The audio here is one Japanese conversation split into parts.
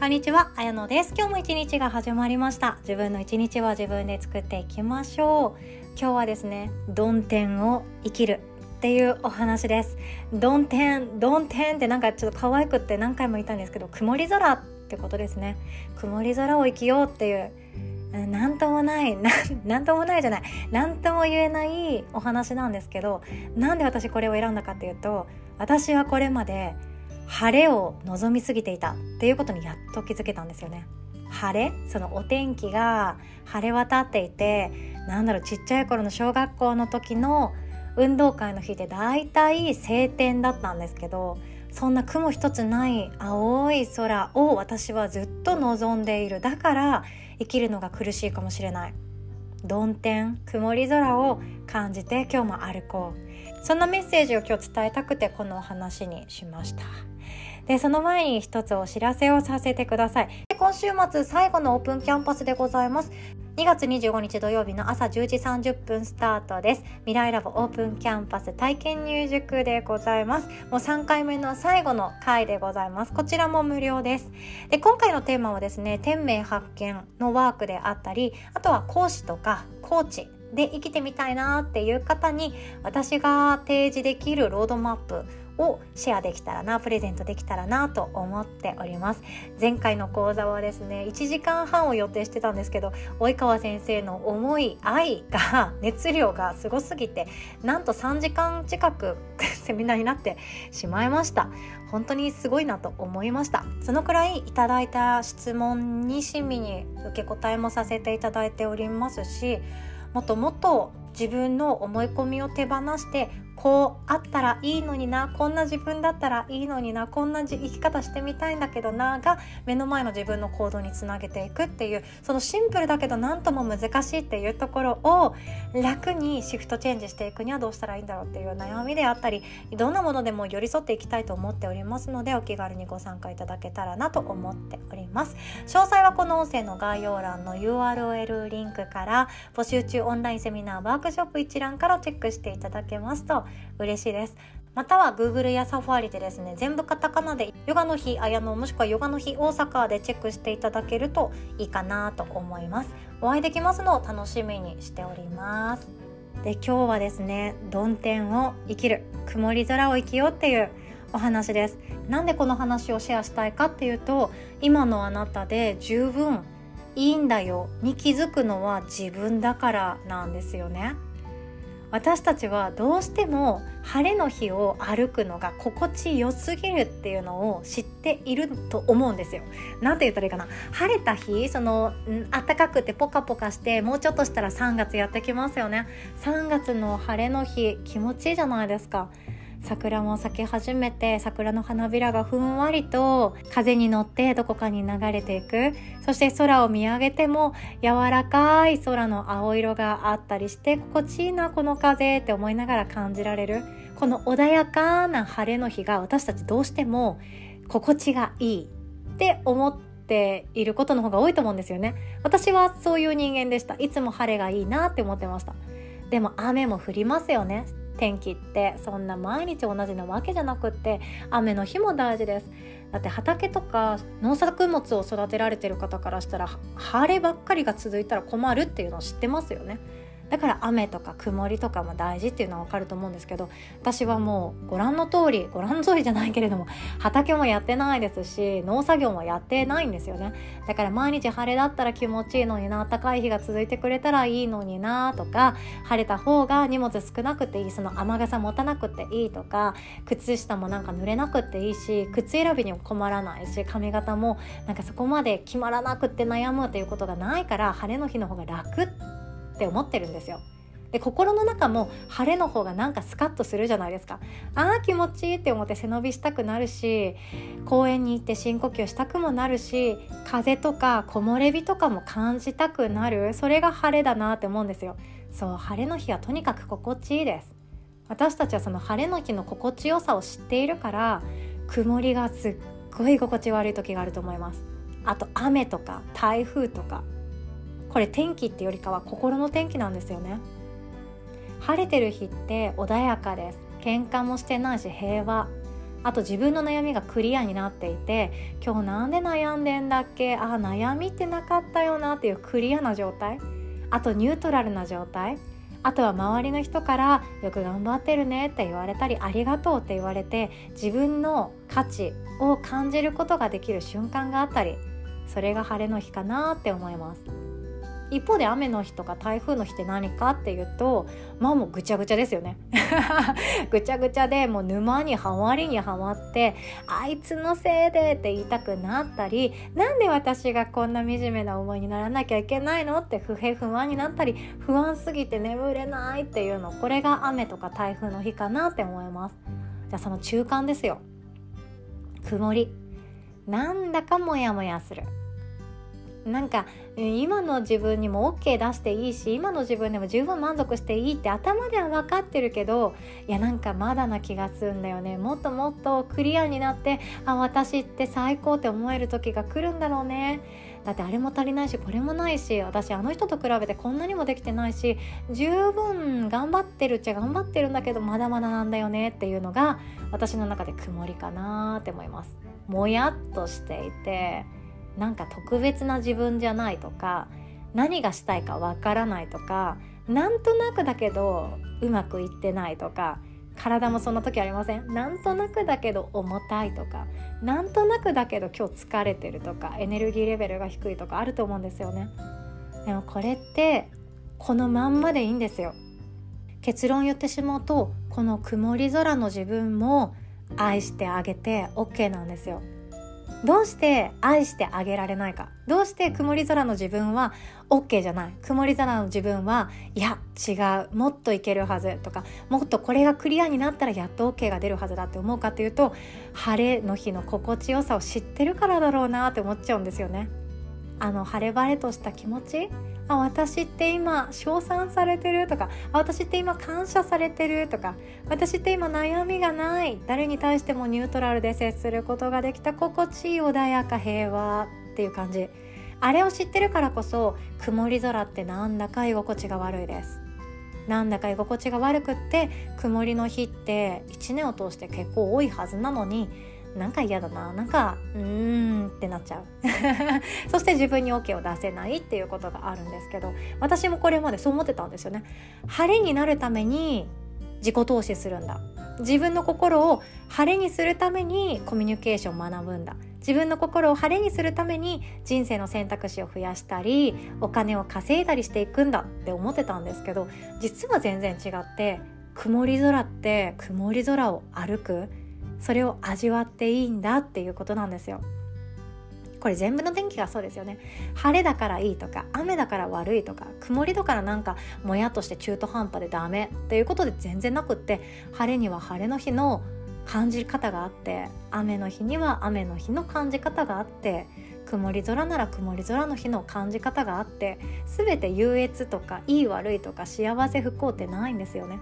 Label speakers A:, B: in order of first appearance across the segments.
A: こんにちは、あやのです。今日も一日が始まりました。自分の一日は自分で作っていきましょう。今日はですね、曇天を生きるっていうお話です。曇天、曇天ってなんかちょっと可愛くって何回も言ったんですけど、曇り空ってことですね。曇り空を生きようっていう。なんともない な、なんともないじゃない、なんとも言えないお話なんですけど、なんで私これを選んだかっていうと、私はこれまで晴れを望みすぎていたっていうことにやっと気づけたんですよね。晴れ？そのお天気が晴れ渡っていてなんだろうちっちゃい頃の小学校の時の運動会の日でだいたい晴天だったんですけどそんな雲一つない青い空を私はずっと望んでいる。だから生きるのが苦しいかもしれない。曇天曇り空を感じて今日も歩こう。そんなメッセージを今日伝えたくてこのお話にしました。でその前に一つお知らせをさせてください。今週末最後のオープンキャンパスでございます。2月25日土曜日の朝10時30分スタートです。未来ラボオープンキャンパス体験入塾でございます。もう3回目の最後の回でございます。こちらも無料です。で今回のテーマはですね天命発見のワークであったりあとは講師とかコーチで生きてみたいなっていう方に私が提示できるロードマップをシェアできたらなプレゼントできたらなと思っております。前回の講座はですね1時間半を予定してたんですけど及川先生の思い愛が 熱量がすごすぎてなんと3時間近く セミナーになってしまいました。本当にすごいなと思いました。そのくらいいただいた質問に親身に受け答えもさせていただいておりますしもっともっと自分の思い込みを手放してこうあったらいいのになこんな自分だったらいいのになこんな生き方してみたいんだけどなが目の前の自分の行動につなげていくっていうそのシンプルだけど何とも難しいっていうところを楽にシフトチェンジしていくにはどうしたらいいんだろうっていう悩みであったりどんなものでも寄り添っていきたいと思っておりますのでお気軽にご参加いただけたらなと思っております。詳細はこの音声の概要欄の URL リンクから募集中オンラインセミナーワークショップ一覧からチェックしていただけますと嬉しいです。または Google やサファリでですね全部カタカナでヨガの日綾野もしくはヨガの日大阪でチェックしていただけるといいかなと思います。お会いできますのを楽しみにしております。で今日はですね曇天を生きる曇り空を生きようっていうお話です。なんでこの話をシェアしたいかっていうと今のあなたで十分いいんだよに気づくのは自分だからなんですよね。私たちはどうしても晴れの日を歩くのが心地よすぎるっていうのを知っていると思うんですよ。なんて言ったらいいかな晴れた日その暖かくてポカポカしてもうちょっとしたら3月やってきますよね。3月の晴れの日気持ちいいじゃないですか。桜も咲き始めて桜の花びらがふんわりと風に乗ってどこかに流れていく。そして空を見上げても柔らかい空の青色があったりして心地いいなこの風って思いながら感じられる。この穏やかな晴れの日が私たちどうしても心地がいいって思っていることの方が多いと思うんですよね。私はそういう人間でした。いつも晴れがいいなって思ってました。でも雨も降りますよね。天気ってそんな毎日同じなわけじゃなくって雨の日も大事です。だって畑とか農作物を育てられてる方からしたら晴ればっかりが続いたら困るっていうのを知ってますよね。だから雨とか曇りとかも大事っていうのは分かると思うんですけど私はもうご覧の通りご覧通りじゃないけれども 畑もやってないですし農作業もやってないんですよね。だから毎日晴れだったら気持ちいいのにな暖かい日が続いてくれたらいいのになとか晴れた方が荷物少なくていいその雨傘持たなくていいとか靴下もなんか濡れなくていいし靴選びにも困らないし髪型もなんかそこまで決まらなくって悩むということがないから晴れの日の方が楽ってって思ってるんですよ。で心の中も晴れの方がなんかスカッとするじゃないですか。あー気持ちいいって思って背伸びしたくなるし公園に行って深呼吸したくもなるし風とか木漏れ日とかも感じたくなる。それが晴れだなって思うんですよ。そう晴れの日はとにかく心地いいです。私たちはその晴れの日の心地よさを知っているから曇りがすっごい心地悪い時があると思います。あと雨とか台風とかこれ天気ってよりかは心の天気なんですよね。晴れてる日って穏やかです。喧嘩もしてないし平和。あと自分の悩みがクリアになっていて今日なんで悩んでんだっけ？あ悩みってなかったよなっていうクリアな状態。あとニュートラルな状態。あとは周りの人から「よく頑張ってるね」って言われたり「ありがとう」って言われて自分の価値を感じることができる瞬間があったりそれが晴れの日かなって思います。一方で雨の日とか台風の日って何かっていうとまあもうぐちゃぐちゃですよね。ぐちゃぐちゃでもう沼にはまりにはまってあいつのせいでって言いたくなったりなんで私がこんな惨めな思いにならなきゃいけないのって不平不安になったり不安すぎて眠れないっていうのこれが雨とか台風の日かなって思います。じゃあその中間ですよ。曇り。なんだかモヤモヤする。なんか今の自分にも OK 出していいし今の自分でも十分満足していいって頭では分かってるけどいやなんかまだな気がするんだよねもっともっとクリアになってあ私って最高って思える時が来るんだろうねだってあれも足りないしこれもないし私あの人と比べてこんなにもできてないし十分頑張ってるっちゃ頑張ってるんだけどまだまだなんだよねっていうのが私の中で曇りかなって思います。もやっとしていてなんか特別な自分じゃないとか何がしたいかわからないとかなんとなくだけどうまくいってないとか体もそんな時ありません？なんとなくだけど重たいとかなんとなくだけど今日疲れてるとかエネルギーレベルが低いとかあると思うんですよね。でもこれってこのまんまでいいんですよ。結論言ってしまうとこの曇り空の自分も愛してあげて OK なんですよ。どうして愛してあげられないか？どうして曇り空の自分は OK じゃない？曇り空の自分はいや違うもっといけるはずとかもっとこれがクリアになったらやっと OK が出るはずだって思うかというと晴れの日の心地よさを知ってるからだろうなって思っちゃうんですよね。あの晴れ晴れとした気持ちあ私って今称賛されてるとか私って今感謝されてるとか私って今悩みがない。誰に対してもニュートラルで接することができた。心地いい穏やか平和っていう感じ。あれを知ってるからこそ曇り空ってなんだか居心地が悪いです。なんだか居心地が悪くって曇りの日って1年を通して結構多いはずなのになんか嫌だな。なんかうーんってなっちゃう。そして自分に OK を出せないっていうことがあるんですけど私もこれまでそう思ってたんですよね。晴れになるために自己投資するんだ。自分の心を晴れにするためにコミュニケーションを学ぶんだ。自分の心を晴れにするために人生の選択肢を増やしたりお金を稼いだりしていくんだって思ってたんですけど実は全然違って曇り空って曇り空を歩くそれを味わっていいんだっていうことなんですよ。これ全部の天気がそうですよね晴れだからいいとか雨だから悪いとか曇りだからなんかもやっとして中途半端でダメっていうことで全然なくって晴れには晴れの日の感じ方があって雨の日には雨の日の感じ方があって曇り空なら曇り空の日の感じ方があって全て優越とかいい悪いとか幸せ不幸ってないんですよね。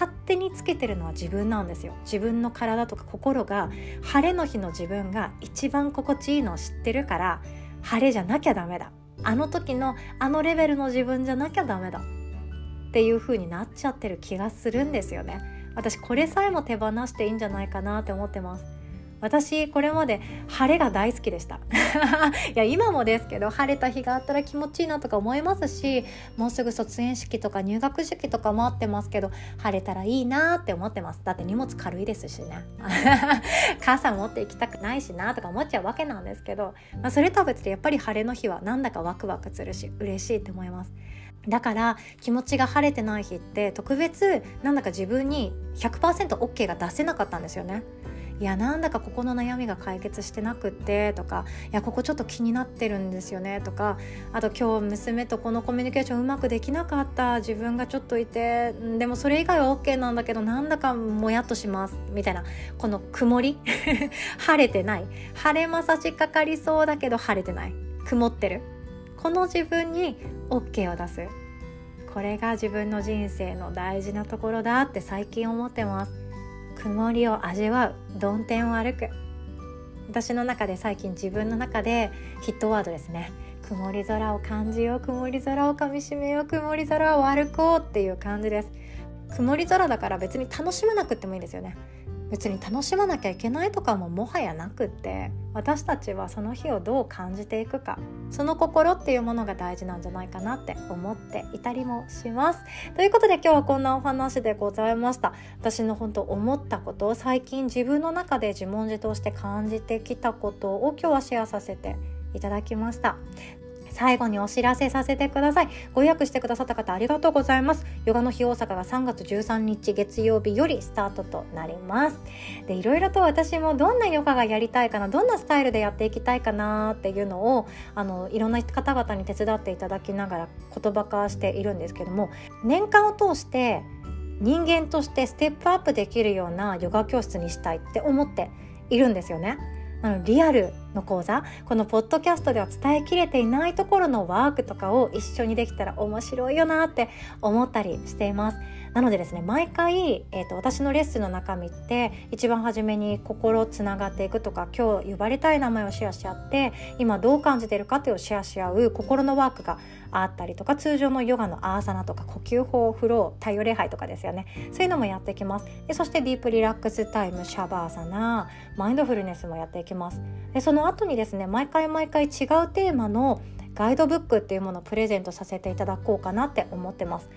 A: 勝手につけてるのは自分なんですよ。自分の体とか心が晴れの日の自分が一番心地いいのを知ってるから晴れじゃなきゃダメだ。あの時のあのレベルの自分じゃなきゃダメだ。っていう風になっちゃってる気がするんですよね。私これさえも手放していいんじゃないかなって思ってます。私これまで晴れが大好きでした。いや今もですけど晴れた日があったら気持ちいいなとか思いますしもうすぐ卒園式とか入学式とか待ってますけど晴れたらいいなって思ってます。だって荷物軽いですしね。傘持って行きたくないしなとか思っちゃうわけなんですけど、まあ、それとは別でやっぱり晴れの日はなんだかワクワクするし嬉しいって思います。だから気持ちが晴れてない日って特別なんだか自分に 100%OK が出せなかったんですよね。いやなんだかここの悩みが解決してなくってとかいやここちょっと気になってるんですよねとかあと今日娘とこのコミュニケーションうまくできなかった自分がちょっといてでもそれ以外は OK なんだけどなんだかもやっとしますみたいなこの曇り？晴れてない。晴れ間差しかかりそうだけど晴れてない。曇ってる。この自分に OK を出す。これが自分の人生の大事なところだって最近思ってます。曇りを味わう曇天を歩く。私の中で最近自分の中でヒットワードですね。曇り空を感じよう曇り空をかみしめよう曇り空を歩こうっていう感じです。曇り空だから別に楽しまなくてもいいですよね。別に楽しまなきゃいけないとかももはやなくって私たちはその日をどう感じていくかその心っていうものが大事なんじゃないかなって思っていたりもします。ということで今日はこんなお話でございました。私の本当思ったことを最近自分の中で自問自答して感じてきたことを今日はシェアさせていただきました。最後にお知らせさせてください。ご予約してくださった方ありがとうございます。ヨガの日大阪が3月13日月曜日よりスタートとなります。でいろいろと私もどんなヨガがやりたいかなどんなスタイルでやっていきたいかなっていうのをあのいろんな方々に手伝っていただきながら言葉化しているんですけども年間を通して人間としてステップアップできるようなヨガ教室にしたいって思っているんですよね。あのリアルの講座このポッドキャストでは伝えきれていないところのワークとかを一緒にできたら面白いよなって思ったりしています。なのでですね毎回、えーと、私のレッスンの中身って一番初めに心つながっていくとか今日呼ばれたい名前をシェアし合って今どう感じているかっていうをシェアし合う心のワークがあったりとか通常のヨガのアーサナとか呼吸法フロー太陽礼拝とかですよね。そういうのもやっていきます。でそしてディープリラックスタイムシャバーサナマインドフルネスもやっていきます。でそのの後にですね毎回毎回違うテーマのガイドブックっていうものをプレゼントさせていただこうかなって思ってます。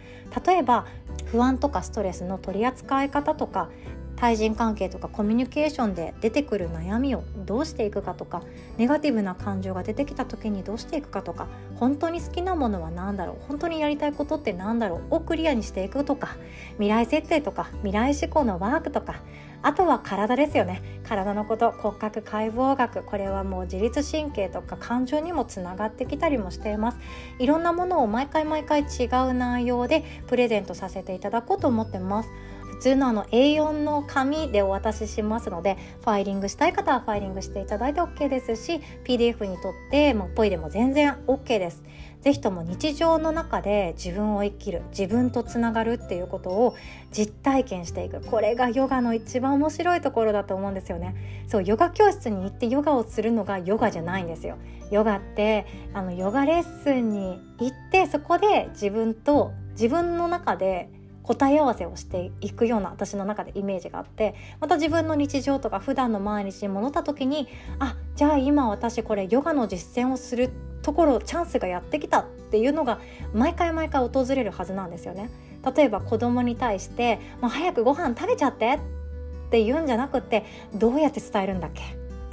A: 例えば不安とかストレスの取り扱い方とか対人関係とかコミュニケーションで出てくる悩みをどうしていくかとかネガティブな感情が出てきた時にどうしていくかとか本当に好きなものは何だろう本当にやりたいことって何だろうをクリアにしていくとか未来設定とか未来志向のワークとかあとは体ですよね。体のこと骨格解剖学これはもう自律神経とか感情にもつながってきたりもしています。いろんなものを毎回毎回違う内容でプレゼントさせていただこうと思ってます。普通のあの A4 の紙でお渡ししますのでファイリングしたい方はファイリングしていただいて OK ですし PDF にとってもポイでも全然 OK です。ぜひとも日常の中で自分を生きる自分とつながるっていうことを実体験していく。これがヨガの一番面白いところだと思うんですよね。そうヨガ教室に行ってヨガをするのがヨガじゃないんですよ。ヨガってあのヨガレッスンに行ってそこで自分と自分の中で答え合わせをしていくような私の中でイメージがあってまた自分の日常とか普段の毎日に戻った時にあじゃあ今私これヨガの実践をするところチャンスがやってきたっていうのが毎回毎回訪れるはずなんですよね。例えば子供に対して「もう早くご飯食べちゃって」って言うんじゃなくてどうやって伝えるんだっけ?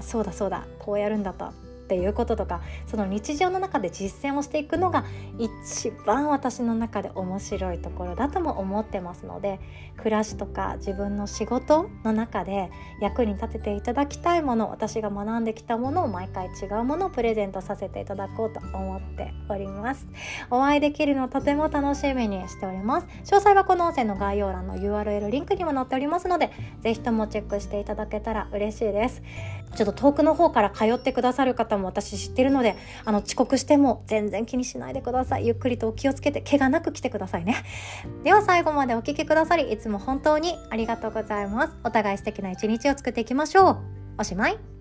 A: そうだそうだこうやるんだとっていうこととかその日常の中で実践をしていくのが一番私の中で面白いところだとも思ってますので暮らしとか自分の仕事の中で役に立てていただきたいもの私が学んできたものを毎回違うものをプレゼントさせていただこうと思っております。お会いできるのをとても楽しみにしております。詳細はこの音声の概要欄の URL リンクにも載っておりますので是非ともチェックしていただけたら嬉しいです。ちょっと遠くの方から通ってくださる方も私知ってるのであの遅刻しても全然気にしないでください。ゆっくりとお気をつけて怪我なく来てくださいね。では最後までお聴きくださりいつも本当にありがとうございます。お互い素敵な一日を作っていきましょう。おしまい。